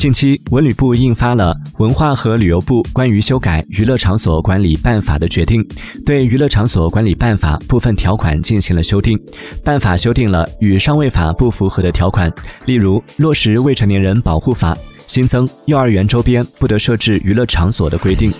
近期文旅部印发了文化和旅游部关于修改娱乐场所管理办法的决定对娱乐场所管理办法部分条款进行了修订。办法修订了与上位法不符合的条款例如落实未成年人保护法新增幼儿园周边不得设置娱乐场所的规定。